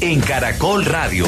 en Caracol Radio.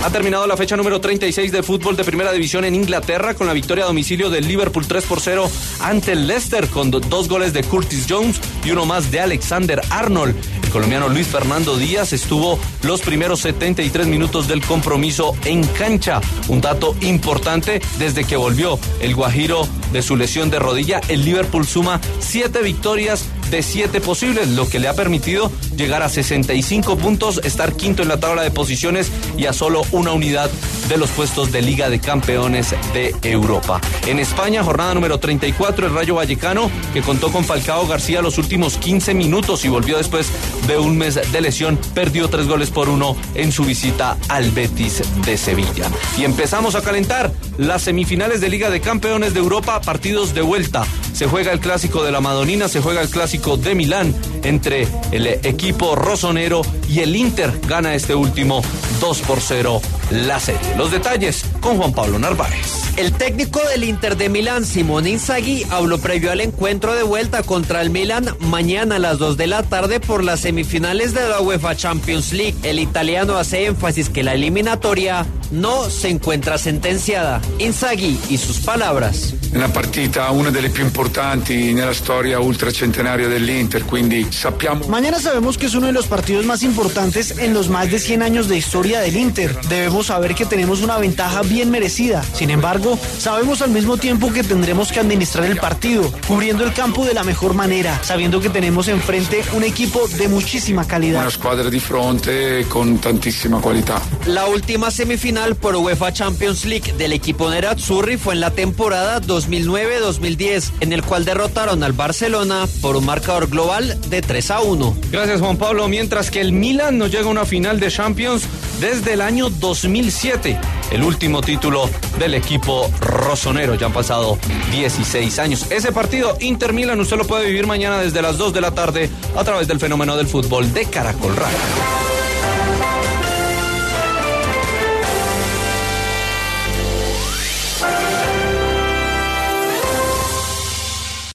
Ha terminado la fecha número 36 de fútbol de primera división en Inglaterra con la victoria a domicilio del Liverpool 3 por 0 ante el Leicester con dos goles de Curtis Jones y uno más de Alexander Arnold. El colombiano Luis Fernando Díaz estuvo los primeros 73 minutos del compromiso en cancha. Un dato importante desde que volvió el Guajiro de su lesión de rodilla. El Liverpool suma siete victorias de siete posibles, lo que le ha permitido llegar a 65 puntos, estar quinto en la tabla de posiciones y a solo una unidad de los puestos de Liga de Campeones de Europa. En España, jornada número 34, el Rayo Vallecano, que contó con Falcao García los últimos 15 minutos y volvió después de un mes de lesión, perdió tres goles por uno en su visita al Betis de Sevilla. Y empezamos a calentar las semifinales de Liga de Campeones de Europa, partidos de vuelta. Se juega el clásico de la Madonina, se juega el clásico de Milán entre el equipo rosonero y el Inter gana este último 2 por 0 la serie. Los detalles con Juan Pablo Narváez. El técnico del Inter de Milán, Simón Inzaghi, habló previo al encuentro de vuelta contra el Milán mañana a las 2 de la tarde por las semifinales de la UEFA Champions League. El italiano hace énfasis que la eliminatoria no se encuentra sentenciada. Inzaghi y sus palabras. Una partita, una de las más importantes en la historia ultracentenaria del Inter, quindi sappiamo... Mañana sabemos que es uno de los partidos más importantes en los más de 100 años de historia del Inter. Debemos saber que tenemos una ventaja bien merecida. Sin embargo, sabemos al mismo tiempo que tendremos que administrar el partido, cubriendo el campo de la mejor manera, sabiendo que tenemos enfrente un equipo de muchísima calidad. Una squadra di fronte con tantísima calidad. La última semifinal por UEFA Champions League del equipo Nerazzurri fue en la temporada 2009-2010, en el cual derrotaron al Barcelona por un marcador global de 3 a 1. Gracias Juan Pablo, mientras que el Milan no llega a una final de Champions desde el año 2007, el último título del equipo rosonero. Ya han pasado 16 años. Ese partido Inter Milan usted lo puede vivir mañana desde las 2 de la tarde a través del fenómeno del fútbol de Caracol Radio.